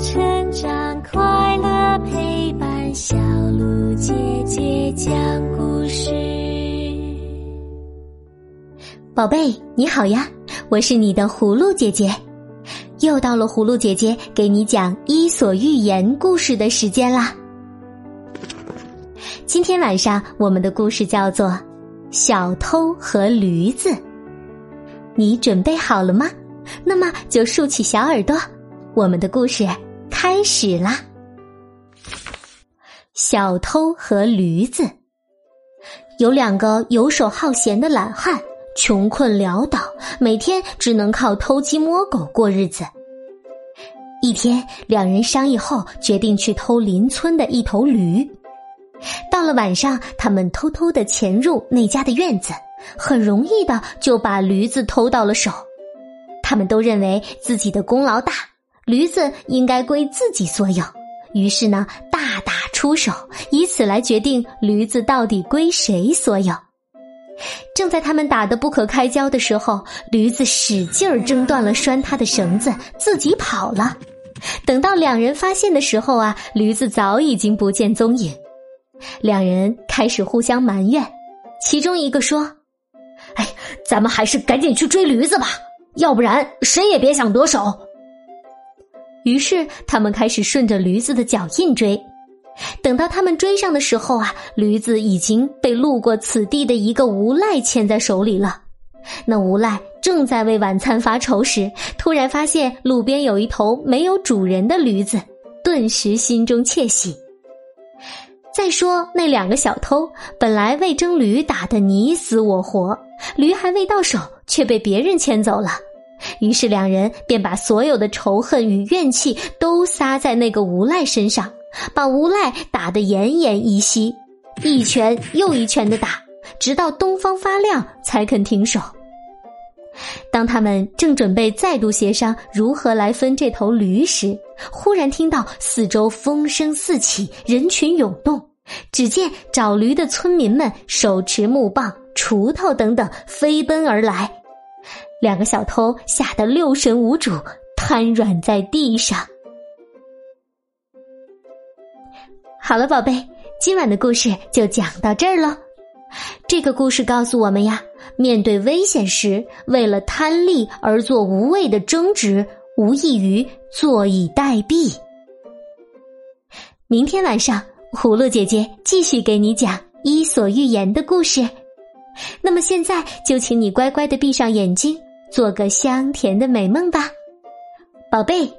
成长，快乐陪伴，小鹿姐姐讲故事。宝贝，你好呀，我是你的葫芦姐姐，又到了葫芦姐姐给你讲《伊索寓言》故事的时间啦。今天晚上我们的故事叫做《小偷和驴子》，你准备好了吗？那么就竖起小耳朵，我们的故事开始啦！小偷和驴子有两个游手好闲的懒汉，穷困潦倒，每天只能靠偷鸡摸狗过日子。一天，两人商议后决定去偷邻村的一头驴。到了晚上，他们偷偷的潜入那家的院子，很容易的就把驴子偷到了手。他们都认为自己的功劳大，驴子应该归自己所有，于是呢，大打出手，以此来决定驴子到底归谁所有。正在他们打得不可开交的时候，驴子使劲儿挣断了拴它的绳子，自己跑了。等到两人发现的时候啊，驴子早已经不见踪影。两人开始互相埋怨，其中一个说：“哎，咱们还是赶紧去追驴子吧。”要不然谁也别想得手。于是他们开始顺着驴子的脚印追，等到他们追上的时候啊，驴子已经被路过此地的一个无赖牵在手里了。那无赖正在为晚餐发愁时，突然发现路边有一头没有主人的驴子，顿时心中窃喜。再说那两个小偷，本来为争驴打得你死我活，驴还未到手，却被别人牵走了。于是两人便把所有的仇恨与怨气都撒在那个无赖身上，把无赖打得奄奄一息，一拳又一拳的打，直到东方发亮才肯停手。当他们正准备再度协商如何来分这头驴时，忽然听到四周风声四起，人群涌动。只见找驴的村民们手持木棒、锄头等等飞奔而来。两个小偷吓得六神无主，瘫软在地上。好了，宝贝，今晚的故事就讲到这儿了。这个故事告诉我们呀，面对危险时，为了贪利而做无谓的争执，无异于坐以待毙。明天晚上，葫芦姐姐继续给你讲《伊索寓言》的故事。那么现在，就请你乖乖的闭上眼睛。做个香甜的美梦吧，宝贝。